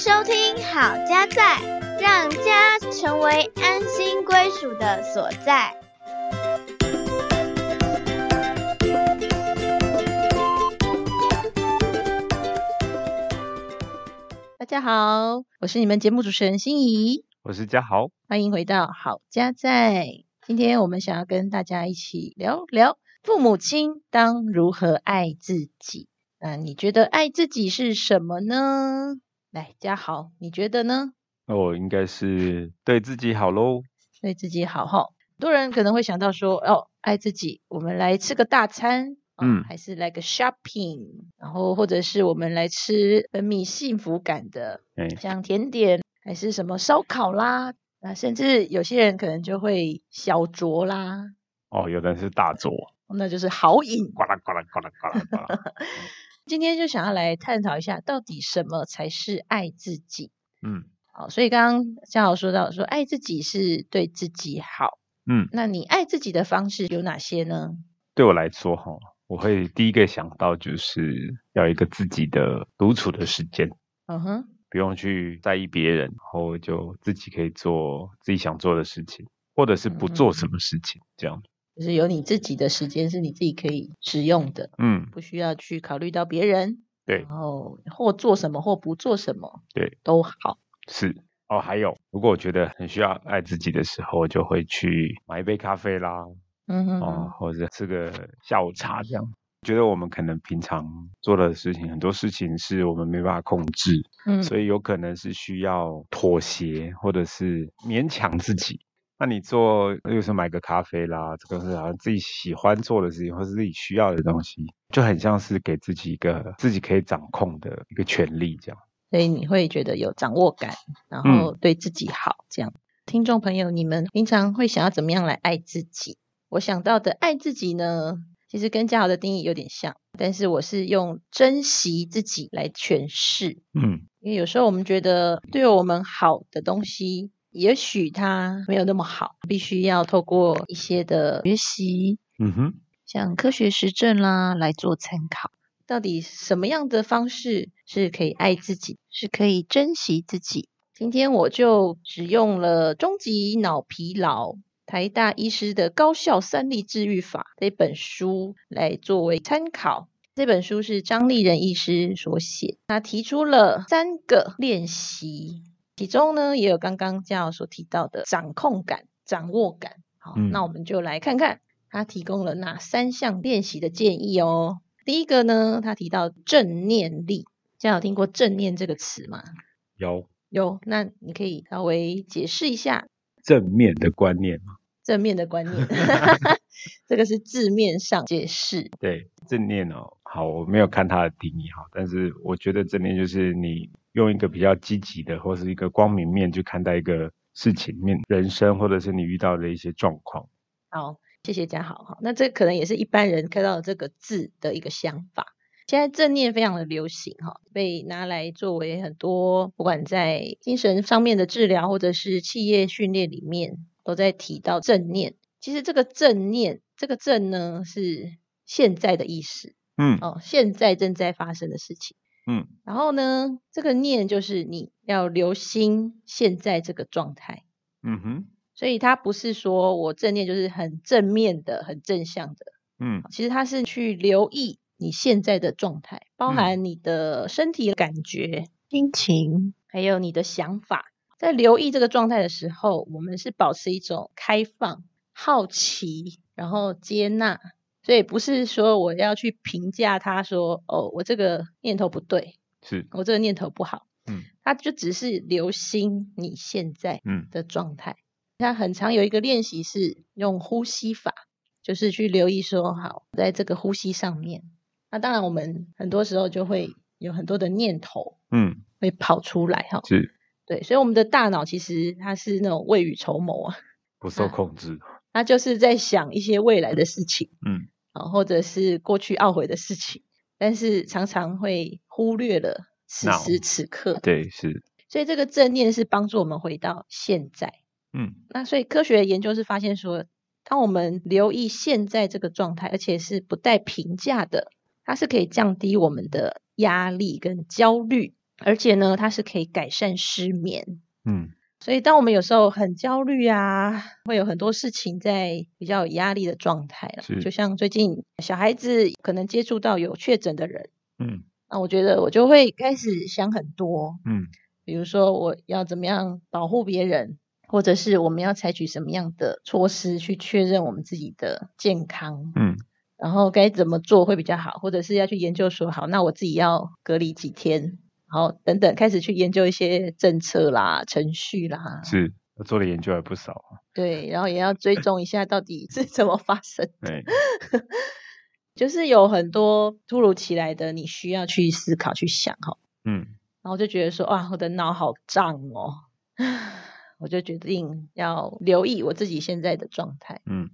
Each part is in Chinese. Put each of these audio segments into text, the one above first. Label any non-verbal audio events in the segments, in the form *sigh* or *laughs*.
收听好家在，让家成为安心归属的所在。大家好，我是你们节目主持人心怡，我是嘉豪，欢迎回到好家在。今天我们想要跟大家一起聊聊父母亲当如何爱自己。那你觉得爱自己是什么呢？来，嘉豪，你觉得呢？那我应该是对自己好喽。对自己好哈，很多人可能会想到说，哦，爱自己，我们来吃个大餐，嗯，还是来个 shopping，然后或者是我们来吃分泌幸福感的，像甜点，还是什么烧烤啦，那甚至有些人可能就会小酌啦。哦，有的是大酌，*laughs* 那就是豪饮，呱啦呱啦呱啦呱啦呱啦。*laughs* 今天就想要来探讨一下，到底什么才是爱自己？嗯。好，所以刚刚嘉豪说到说爱自己是对自己好，嗯，那你爱自己的方式有哪些呢？对我来说哈，我会第一个想到就是要一个自己的独处的时间，嗯哼，不用去在意别人，然后就自己可以做自己想做的事情，或者是不做什么事情，这样，就是有你自己的时间是你自己可以使用的，嗯，不需要去考虑到别人，对，然后或做什么或不做什么，对，都好。是哦，还有，如果我觉得很需要爱自己的时候，我就会去买一杯咖啡啦，嗯哼，哦，或者吃个下午茶这样。觉得我们可能平常做的事情，很多事情是我们没办法控制，嗯，所以有可能是需要妥协或者是勉强自己。那你做，有时候买个咖啡啦，这个是好像自己喜欢做的事情，或是自己需要的东西，就很像是给自己一个自己可以掌控的一个权利这样。所以你会觉得有掌握感，然后对自己好，这样。听众朋友，你们平常会想要怎么样来爱自己？我想到的爱自己呢，其实跟嘉豪的定义有点像，但是我是用珍惜自己来诠释。嗯，因为有时候我们觉得对我们好的东西，也许它没有那么好，必须要透过一些的学习，嗯哼，像科学实证啦来做参考。到底什么样的方式是可以爱自己，是可以珍惜自己？今天我就只用了《终极脑疲劳：台大医师的高效三力治愈法》这本书来作为参考。这本书是张立仁医师所写，他提出了三个练习，其中呢也有刚刚嘉豪所提到的掌控感、掌握感。好，那我们就来看看他提供了哪三项练习的建议哦。第一个呢，他提到正念力，家有听过正念这个词吗？有有，那你可以稍微解释一下正面的观念吗？正面的观念，*laughs* 这个是字面上解释。对，正念哦，好，我没有看他的定义哈，但是我觉得正念就是你用一个比较积极的或是一个光明面去看待一个事情面、人生，或者是你遇到的一些状况。好。谢谢嘉豪哈，那这可能也是一般人看到这个字的一个想法。现在正念非常的流行哈，被拿来作为很多不管在精神上面的治疗，或者是企业训练里面都在提到正念。其实这个正念，这个正呢是现在的意思，嗯，哦，现在正在发生的事情，嗯，然后呢，这个念就是你要留心现在这个状态，嗯哼。所以它不是说我正念就是很正面的、很正向的，嗯，其实它是去留意你现在的状态，包含你的身体感觉、心情，还有你的想法。在留意这个状态的时候，我们是保持一种开放、好奇，然后接纳。所以不是说我要去评价他说，哦，我这个念头不对，是我这个念头不好，嗯，他就只是留心你现在嗯的状态。那很常有一个练习是用呼吸法，就是去留意说好，在这个呼吸上面。那当然，我们很多时候就会有很多的念头，嗯，会跑出来哈。是，对，所以我们的大脑其实它是那种未雨绸缪啊，不受控制。*laughs* 它就是在想一些未来的事情，嗯，啊，或者是过去懊悔的事情，但是常常会忽略了此时此刻。对，是。所以这个正念是帮助我们回到现在。嗯，那所以科学研究是发现说，当我们留意现在这个状态，而且是不带评价的，它是可以降低我们的压力跟焦虑，而且呢，它是可以改善失眠。嗯。所以，当我们有时候很焦虑啊，会有很多事情在比较有压力的状态了。就像最近小孩子可能接触到有确诊的人，嗯，那我觉得我就会开始想很多，嗯，比如说我要怎么样保护别人，或者是我们要采取什么样的措施去确认我们自己的健康，嗯，然后该怎么做会比较好，或者是要去研究说，好，那我自己要隔离几天。好，等等，开始去研究一些政策啦、程序啦。是我，做的研究还不少。对，然后也要追踪一下到底是怎么发生。对，*laughs* 就是有很多突如其来的，你需要去思考、去想哈。嗯。然后就觉得说，哇，我的脑好胀哦。*laughs* 我就决定要留意我自己现在的状态。嗯。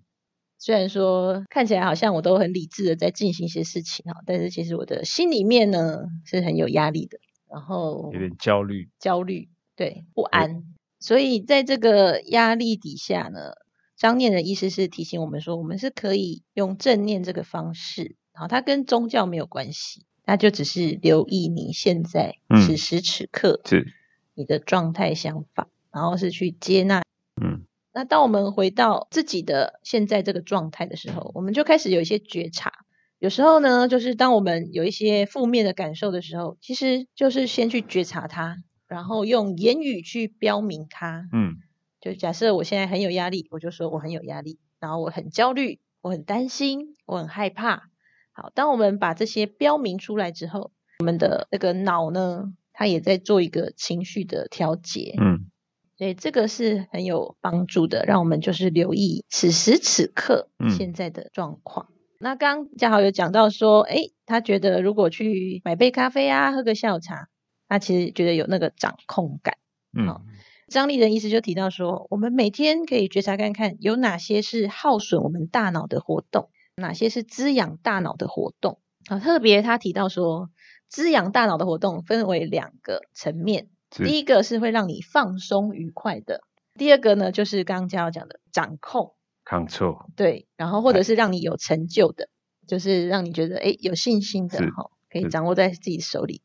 虽然说看起来好像我都很理智的在进行一些事情哈，但是其实我的心里面呢是很有压力的。然后有点焦虑，焦虑，对，不安。所以在这个压力底下呢，张念的意思是提醒我们说，我们是可以用正念这个方式，好，它跟宗教没有关系，那就只是留意你现在此时此刻是你的状态想法，然后是去接纳。嗯，那当我们回到自己的现在这个状态的时候，我们就开始有一些觉察。有时候呢，就是当我们有一些负面的感受的时候，其实就是先去觉察它，然后用言语去标明它。嗯，就假设我现在很有压力，我就说我很有压力，然后我很焦虑，我很担心，我很害怕。好，当我们把这些标明出来之后，我们的那个脑呢，它也在做一个情绪的调节。嗯，所以这个是很有帮助的，让我们就是留意此时此刻现在的状况。那刚嘉豪有讲到说，哎，他觉得如果去买杯咖啡啊，喝个下午茶，他其实觉得有那个掌控感。嗯，张丽人意思就提到说，我们每天可以觉察看看，有哪些是耗损我们大脑的活动，哪些是滋养大脑的活动。啊，特别他提到说，滋养大脑的活动分为两个层面，第一个是会让你放松愉快的，第二个呢就是刚刚嘉豪讲的掌控。Control 对，然后或者是让你有成就的，就是让你觉得哎有信心的哈，可以掌握在自己手里。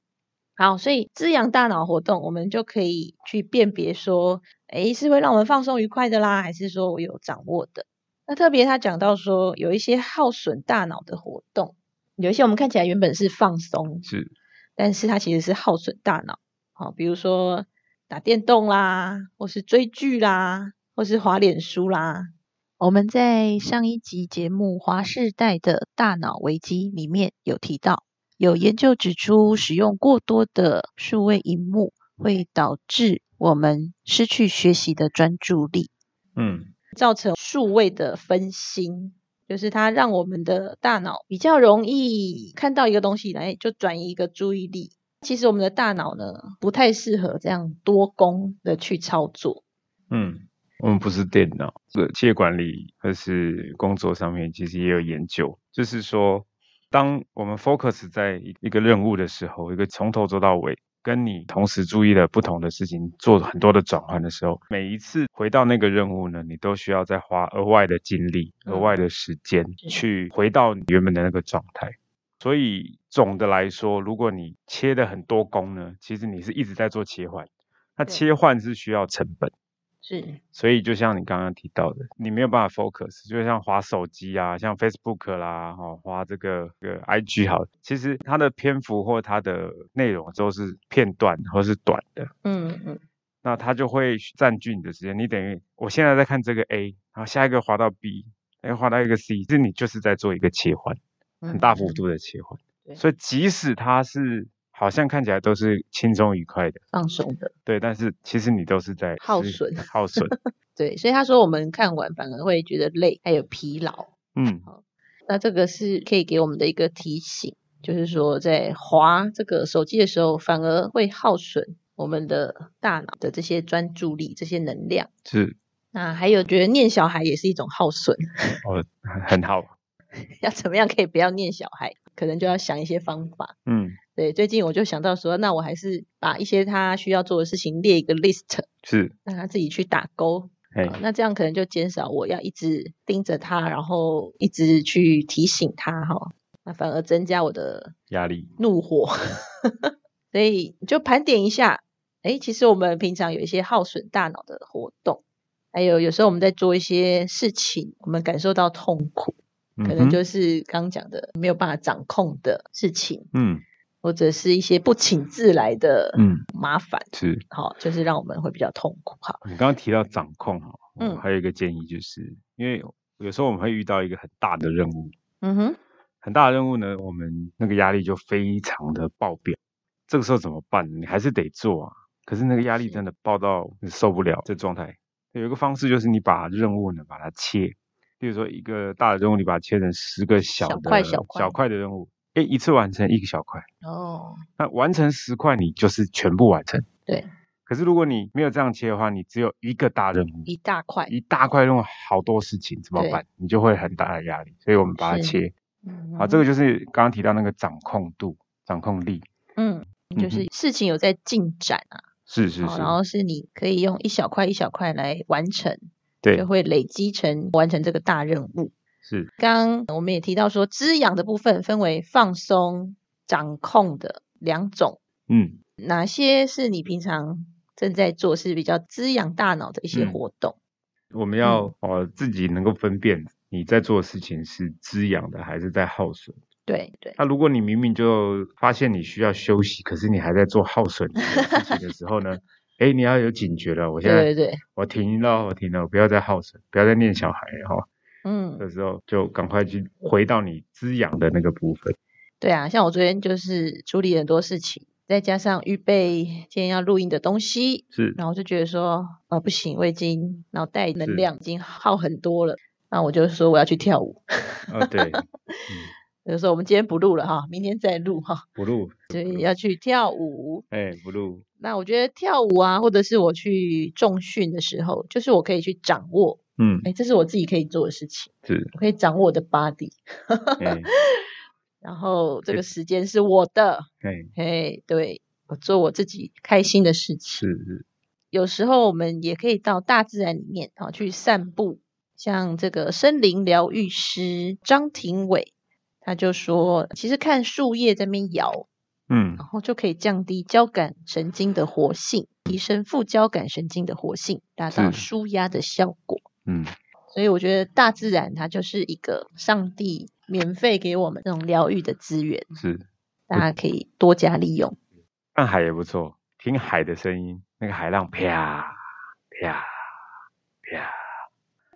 好，所以滋养大脑活动，我们就可以去辨别说，哎是会让我们放松愉快的啦，还是说我有掌握的？那特别他讲到说，有一些耗损大脑的活动，有一些我们看起来原本是放松，是，但是它其实是耗损大脑。好，比如说打电动啦，或是追剧啦，或是滑脸书啦。我们在上一集节目《华世代的大脑危机》里面有提到，有研究指出，使用过多的数位荧幕会导致我们失去学习的专注力，嗯，造成数位的分心，就是它让我们的大脑比较容易看到一个东西来就转移一个注意力。其实我们的大脑呢，不太适合这样多功的去操作，嗯。我们不是电脑，这企业管理或是工作上面，其实也有研究，就是说，当我们 focus 在一个任务的时候，一个从头做到尾，跟你同时注意了不同的事情，做很多的转换的时候，每一次回到那个任务呢，你都需要再花额外的精力、额外的时间去回到你原本的那个状态。所以总的来说，如果你切的很多工呢，其实你是一直在做切换，那切换是需要成本。是，所以就像你刚刚提到的，你没有办法 focus，就像滑手机啊，像 Facebook 啦，哈，滑这个个 IG 好，其实它的篇幅或它的内容都是片段或是短的，嗯嗯，那它就会占据你的时间。你等于我现在在看这个 A，然后下一个滑到 B，哎，滑到一个 C，其实你就是在做一个切换，很大幅度的切换。所以即使它是。好像看起来都是轻松愉快的、放松的，对。但是其实你都是在耗损、耗损。*laughs* 对，所以他说我们看完反而会觉得累，还有疲劳。嗯，好，那这个是可以给我们的一个提醒，就是说在滑这个手机的时候，反而会耗损我们的大脑的这些专注力、这些能量。是。那还有觉得念小孩也是一种耗损。哦，很好。*laughs* 要怎么样可以不要念小孩？可能就要想一些方法。嗯。对，最近我就想到说，那我还是把一些他需要做的事情列一个 list，是让他自己去打勾。哎，那这样可能就减少我要一直盯着他，然后一直去提醒他哈，那反而增加我的压力、怒火。*laughs* 所以就盘点一下，哎，其实我们平常有一些耗损大脑的活动，还有有时候我们在做一些事情，我们感受到痛苦，可能就是刚讲的没有办法掌控的事情，嗯，或者是一些不请自来的，嗯，麻烦是，好，就是让我们会比较痛苦。哈，你刚刚提到掌控哈，嗯，还有一个建议就是，因为有时候我们会遇到一个很大的任务，嗯哼。很大的任务呢，我们那个压力就非常的爆表。这个时候怎么办？你还是得做啊。可是那个压力真的爆到受不了这状态。有一个方式就是你把任务呢把它切，比如说一个大的任务，你把它切成十个小的小块小块的任务，哎，一次完成一个小块。哦。那完成十块，你就是全部完成。对。可是如果你没有这样切的话，你只有一个大任务，一大块，一大块任务，好多事情怎么办？你就会很大的压力。所以我们把它切。嗯好，这个就是刚刚提到那个掌控度、掌控力。嗯，就是事情有在进展啊。是是是。然后是你可以用一小块一小块来完成，对，就会累积成完成这个大任务。是。刚我们也提到说，滋养的部分分为放松、掌控的两种。嗯。哪些是你平常正在做是比较滋养大脑的一些活动？我们要哦自己能够分辨。你在做的事情是滋养的还是在耗损？对对。那如果你明明就发现你需要休息，可是你还在做耗损的事情的时候呢？哎，你要有警觉了。我现在对对对，我停了，我停了，不要再耗神，不要再念小孩哈。嗯。这时候就赶快去回到你滋养的那个部分。对啊，像我昨天就是处理很多事情，再加上预备今天要录音的东西，是，然后就觉得说，呃，不行，我已经脑袋能量已经耗很多了。那我就说我要去跳舞。啊，对。*laughs* 就说我们今天不录了哈，明天再录哈。不录。所以要去跳舞。哎，不录。那我觉得跳舞啊，或者是我去重训的时候，就是我可以去掌握。嗯。哎，这是我自己可以做的事情。是。我可以掌握我的 body。*laughs* 然后这个时间是我的。哎。哎，对，我做我自己开心的事情。是是。有时候我们也可以到大自然里面啊去散步。像这个森林疗愈师张庭伟，他就说，其实看树叶在那边摇，嗯，然后就可以降低交感神经的活性，提升副交感神经的活性，达到舒压的效果。嗯，所以我觉得大自然它就是一个上帝免费给我们这种疗愈的资源，是大家可以多加利用。看海也不错，听海的声音，那个海浪啪啪啪。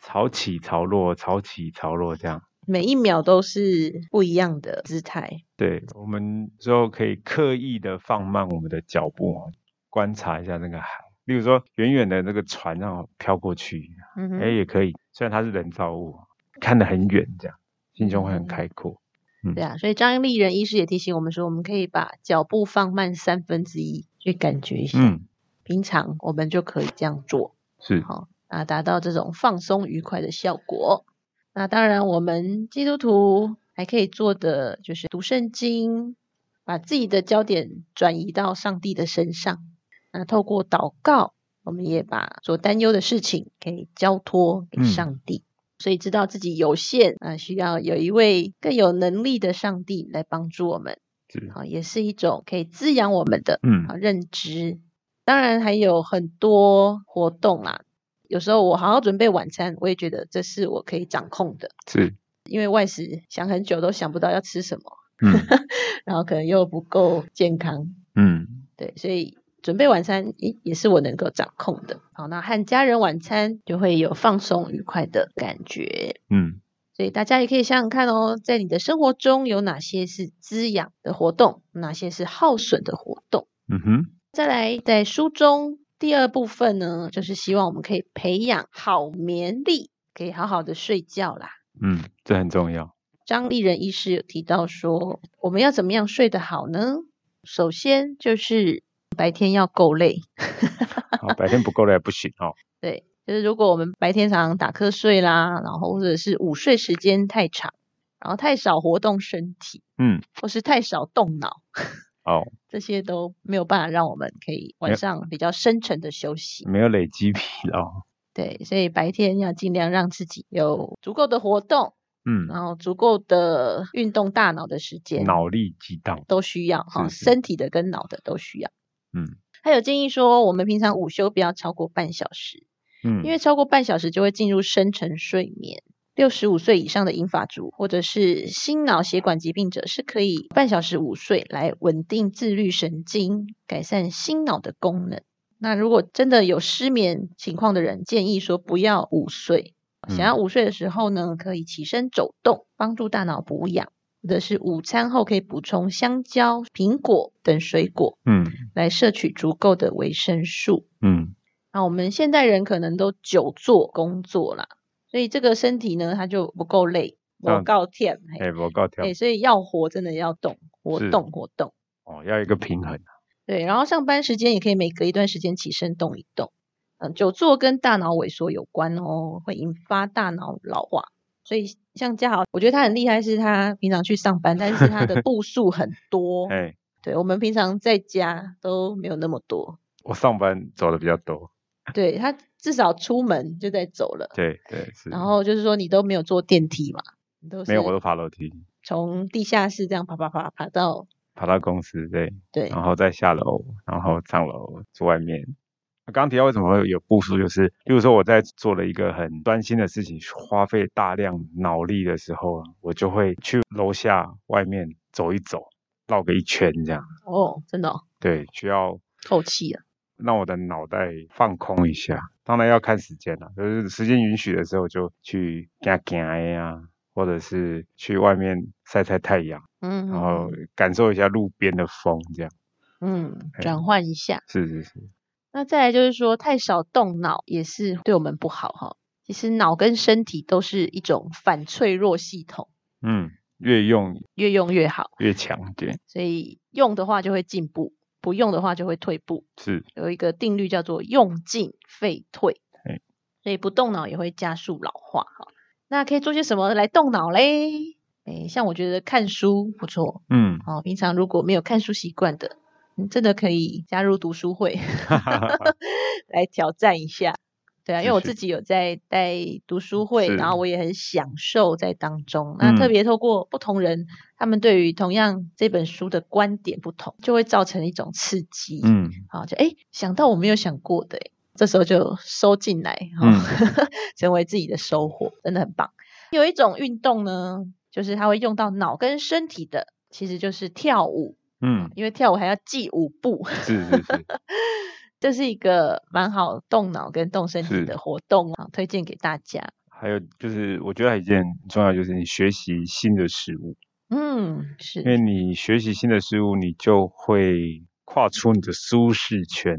潮起潮落，潮起潮落，这样每一秒都是不一样的姿态。对，我们之后可以刻意的放慢我们的脚步啊，观察一下那个海。例如说，远远的那个船让飘过去，哎，也可以。虽然它是人造物，看得很远，这样心胸会很开阔。对啊，所以张立仁医师也提醒我们说，我们可以把脚步放慢三分之一，去感觉一下。嗯，平常我们就可以这样做。是，好。啊，达到这种放松愉快的效果。那当然，我们基督徒还可以做的就是读圣经，把自己的焦点转移到上帝的身上。那透过祷告，我们也把所担忧的事情可以交托给上帝。所以知道自己有限啊，需要有一位更有能力的上帝来帮助我们。好，也是一种可以滋养我们的嗯认知。当然还有很多活动啦。有时候我好好准备晚餐，我也觉得这是我可以掌控的。是，因为外食想很久都想不到要吃什么，嗯，*laughs* 然后可能又不够健康，嗯，对，所以准备晚餐也也是我能够掌控的。好，那和家人晚餐就会有放松愉快的感觉，嗯，所以大家也可以想想看哦，在你的生活中有哪些是滋养的活动，哪些是耗损的活动？嗯哼，再来在书中。第二部分呢，就是希望我们可以培养好眠力，可以好好的睡觉啦。嗯，这很重要。张丽人医师有提到说，我们要怎么样睡得好呢？首先就是白天要够累。*laughs* 白天不够累不行哦。*laughs* 对，就是如果我们白天常常打瞌睡啦，然后或者是午睡时间太长，然后太少活动身体，嗯，或是太少动脑。哦，这些都没有办法让我们可以晚上比较深沉的休息，没有累积疲劳。对，所以白天要尽量让自己有足够的活动，嗯，然后足够的运动大脑的时间，脑力激荡都需要哈，身体的跟脑的都需要。嗯，还有建议说，我们平常午休不要超过半小时，嗯，因为超过半小时就会进入深沉睡眠。六十五岁以上的银发族或者是心脑血管疾病者是可以半小时午睡来稳定自律神经，改善心脑的功能。那如果真的有失眠情况的人，建议说不要午睡。想要午睡的时候呢，可以起身走动，帮助大脑补养，或者是午餐后可以补充香蕉、苹果等水果，嗯，来摄取足够的维生素，嗯。那我们现代人可能都久坐工作啦，所以这个身体呢，它就不够累，不够甜，哎，不够甜，哎，所以要活真的要动，活动活动，哦，要一个平衡。对，然后上班时间也可以每隔一段时间起身动一动。嗯，久坐跟大脑萎缩有关哦，会引发大脑老化。所以像嘉豪，我觉得他很厉害，是他平常去上班，但是他的步数很多。*laughs* 哎，对我们平常在家都没有那么多。我上班走的比较多。*laughs* 对他至少出门就在走了。对对是。然后就是说你都没有坐电梯嘛？都没有，我都爬楼梯。从地下室这样爬爬爬爬到爬到公司，对对，然后再下楼，然后上楼坐外面。刚刚提到为什么会有步数，就是例如说我在做了一个很专心的事情，花费大量脑力的时候，我就会去楼下外面走一走，绕个一圈这样。哦，真的？对，需要透气啊，让我的脑袋放空一下。当然要看时间了，就是时间允许的时候就去行行呀，或者是去外面晒晒太阳，嗯，然后感受一下路边的风这样。嗯，转换一下。是是是。那再来就是说，太少动脑也是对我们不好哈。其实脑跟身体都是一种反脆弱系统。嗯，越用越用越好，越强对。所以用的话就会进步，不用的话就会退步。是，有一个定律叫做用进废退。所以不动脑也会加速老化哈。那可以做些什么来动脑嘞？哎，像我觉得看书不错。嗯，哦，平常如果没有看书习惯的。你真的可以加入读书会 *laughs* *laughs* 来挑战一下。对啊，因为我自己有在带读书会，然后我也很享受在当中。那特别透过不同人，他们对于同样这本书的观点不同，就会造成一种刺激。嗯，好，就哎想到我没有想过的，这时候就收进来，*laughs* 成为自己的收获，真的很棒。有一种运动呢，就是它会用到脑跟身体的，其实就是跳舞。嗯，因为跳舞还要记舞步，是是是，*laughs* 这是一个蛮好动脑跟动身体的活动啊，推荐给大家。还有就是，我觉得还有一件很重要，就是你学习新的事物。嗯，是，因为你学习新的事物，你就会跨出你的舒适圈。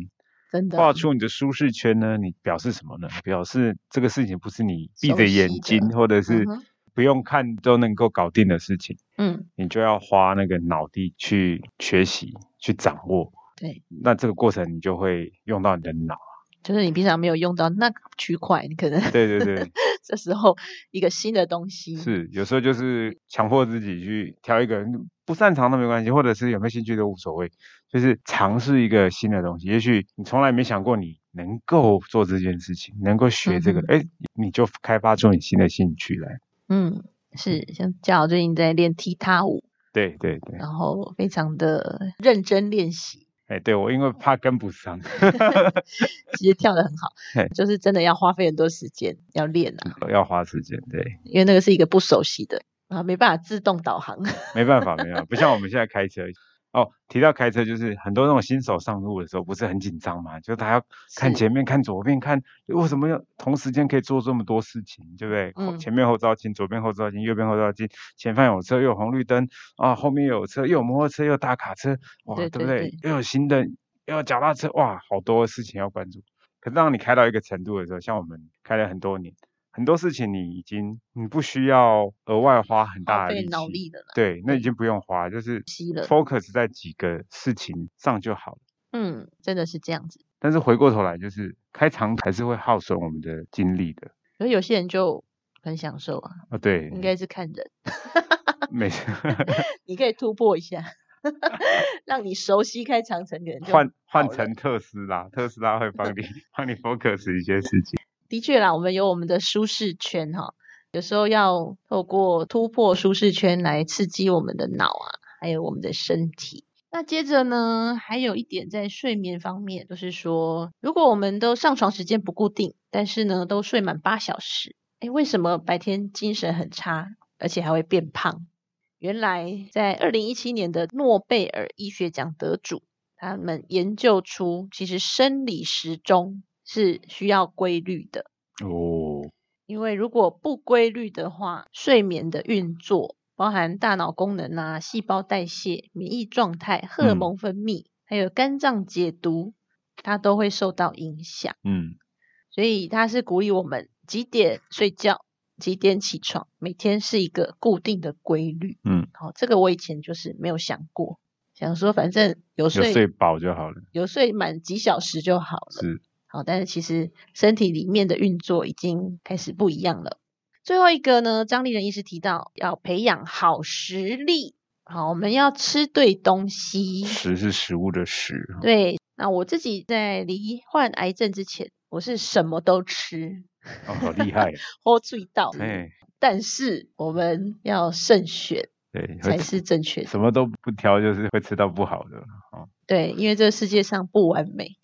真的，跨出你的舒适圈呢？你表示什么呢？表示这个事情不是你闭着眼睛，或者是。不用看都能够搞定的事情，嗯，你就要花那个脑力去学习、去掌握。对，那这个过程你就会用到你的脑，就是你平常没有用到那个区块，你可能对对对，这时候一个新的东西是有时候就是强迫自己去挑一个不擅长都没关系，或者是有没有兴趣都无所谓，就是尝试一个新的东西。也许你从来没想过你能够做这件事情，能够学这个，哎，你就开发出你新的兴趣来。嗯，是像嘉豪最近在练踢踏舞，对对对，然后非常的认真练习。哎，对我因为怕跟不上，*laughs* 其实跳的很好，就是真的要花费很多时间要练啊，要花时间，对，因为那个是一个不熟悉的啊，没办法自动导航，没办法，没办法，不像我们现在开车。哦，提到开车，就是很多那种新手上路的时候，不是很紧张嘛？就他要看前面、看左边、看为什么要同时间可以做这么多事情，对不对？嗯。前面后照镜，左边后照镜，右边后照镜，前方有车又有红绿灯啊，后面又有车，又有摩托车，又有大卡车，哇，对不对？又有新的，又有脚踏车，哇，好多事情要关注。可是当你开到一个程度的时候，像我们开了很多年。很多事情你已经你不需要额外花很大的力的了，对，那已经不用花，就是 focus 在几个事情上就好了。嗯，真的是这样子。但是回过头来，就是开场还是会耗损我们的精力的。而有些人就很享受啊。啊，对，应该是看人。没事。*laughs* 你可以突破一下，*laughs* 让你熟悉开长城的人换换成特斯拉，特斯拉会帮你 *laughs* 帮你 focus 一些事情。的确啦，我们有我们的舒适圈哈，有时候要透过突破舒适圈来刺激我们的脑啊，还有我们的身体。那接着呢，还有一点在睡眠方面，就是说，如果我们都上床时间不固定，但是呢都睡满八小时，哎，为什么白天精神很差，而且还会变胖？原来在二零一七年的诺贝尔医学奖得主，他们研究出，其实生理时钟是需要规律的哦。因为如果不规律的话，睡眠的运作，包含大脑功能啊、细胞代谢、免疫状态、荷尔蒙分泌，还有肝脏解毒，它都会受到影响。嗯，所以它是鼓励我们几点睡觉。几点起床？每天是一个固定的规律。嗯，好，这个我以前就是没有想过，想说反正有睡睡饱就好了，有睡满几小时就好了。是，好，但是其实身体里面的运作已经开始不一样了。最后一个呢，张丽人医师提到要培养好食力。好，我们要吃对东西。食是食物的食。对，那我自己在罹患癌症之前，我是什么都吃。哦，好厉害！喝醉到，哎，但是我们要慎选，对，才是正确。什么都不挑，就是会吃到不好的。哦，对，因为这个世界上不完美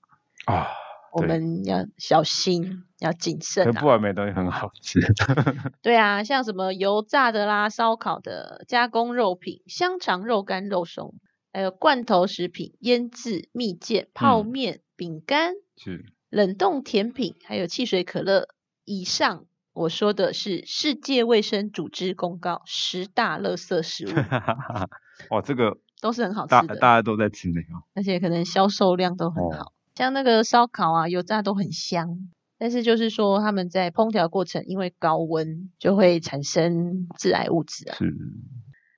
啊，我们要小心，要谨慎。不完美的东西很好吃。*laughs* 对啊，像什么油炸的啦、烧烤的、加工肉品、香肠、肉干、肉松，还有罐头食品、腌制、蜜饯、泡面、饼干，是冷冻甜品，还有汽水、可乐。以上我说的是世界卫生组织公告十大垃圾食物。*laughs* 哇，这个都是很好吃的，大家都在吃那个，而且可能销售量都很好。像那个烧烤啊、油炸都很香，但是就是说他们在烹调过程因为高温就会产生致癌物质啊。是。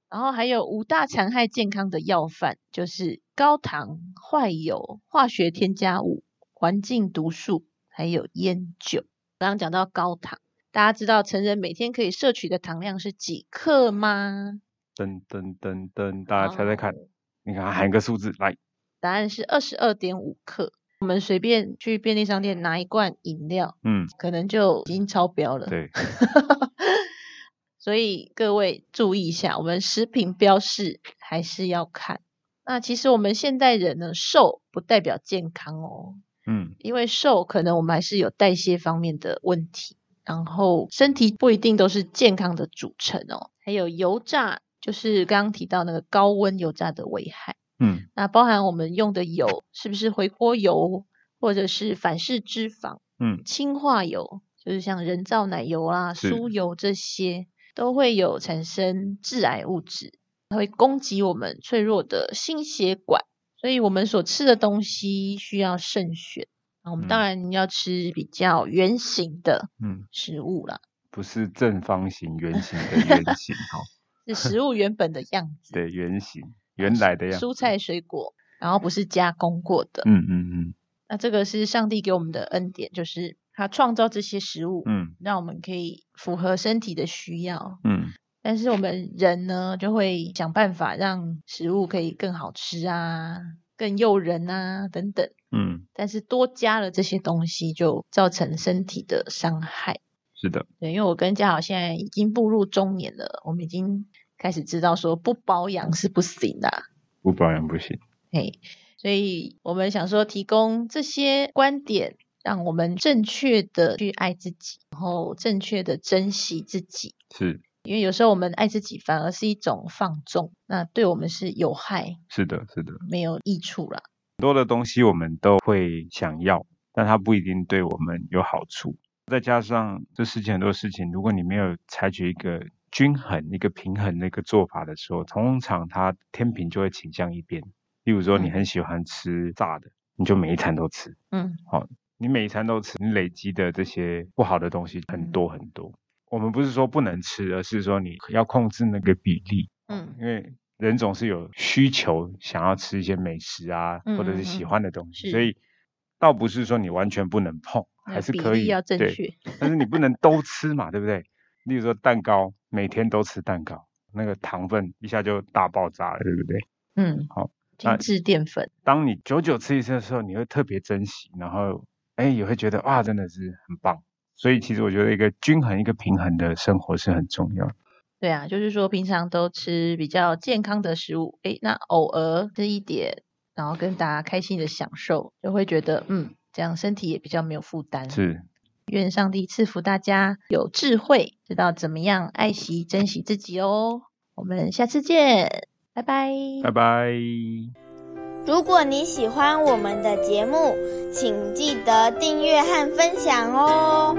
然后还有五大残害健康的要犯，就是高糖、坏油、化学添加物、环境毒素，还有烟酒。刚刚讲到高糖，大家知道成人每天可以摄取的糖量是几克吗？噔噔噔噔，大家猜猜看，你看喊一个数字来。答案是二十二点五克。我们随便去便利商店拿一罐饮料，嗯，可能就已经超标了。对。*laughs* 所以各位注意一下，我们食品标示还是要看。那其实我们现代人呢，瘦不代表健康哦。嗯，因为瘦可能我们还是有代谢方面的问题，然后身体不一定都是健康的组成哦。还有油炸，就是刚刚提到那个高温油炸的危害。嗯，那包含我们用的油是不是回锅油，或者是反式脂肪？嗯，氢化油就是像人造奶油啦、酥油这些，都会有产生致癌物质，它会攻击我们脆弱的心血管。所以我们所吃的东西需要慎选啊，我们当然要吃比较圆形的嗯。食物啦，不是正方形、圆形的圆形哈，*laughs* 是食物原本的样子，对，圆形原来的样子，蔬菜水果，然后不是加工过的，嗯嗯嗯，那这个是上帝给我们的恩典，就是他创造这些食物，嗯，让我们可以符合身体的需要，嗯。但是我们人呢，就会想办法让食物可以更好吃啊，更诱人啊，等等。嗯。但是多加了这些东西，就造成身体的伤害。是的。对，因为我跟嘉豪现在已经步入中年了，我们已经开始知道说不保养是不行的。不保养不行。嘿，所以我们想说提供这些观点，让我们正确的去爱自己，然后正确的珍惜自己。是。因为有时候我们爱自己反而是一种放纵，那对我们是有害。是的，是的，没有益处啦。很多的东西我们都会想要，但它不一定对我们有好处。再加上这世界很多事情，如果你没有采取一个均衡、一个平衡的一个做法的时候，通常它天平就会倾向一边。例如说，你很喜欢吃炸的，你就每一餐都吃。嗯，好，你每一餐都吃，你累积的这些不好的东西很多很多。我们不是说不能吃，而是说你要控制那个比例。嗯，因为人总是有需求，想要吃一些美食啊，或者是喜欢的东西，所以倒不是说你完全不能碰，还是可以。要正确。*laughs* 但是你不能都吃嘛，对不对？例如说蛋糕，每天都吃蛋糕，那个糖分一下就大爆炸了，对不对？嗯。好。精致淀粉。当你久久吃一次的时候，你会特别珍惜，然后哎也会觉得哇，真的是很棒。所以其实我觉得一个均衡、一个平衡的生活是很重要。对啊，就是说平常都吃比较健康的食物，诶，那偶尔吃一点，然后跟大家开心的享受，就会觉得嗯，这样身体也比较没有负担。是，愿上帝赐福大家有智慧，知道怎么样爱惜、珍惜自己哦。我们下次见，拜拜，拜拜。如果你喜欢我们的节目，请记得订阅和分享哦。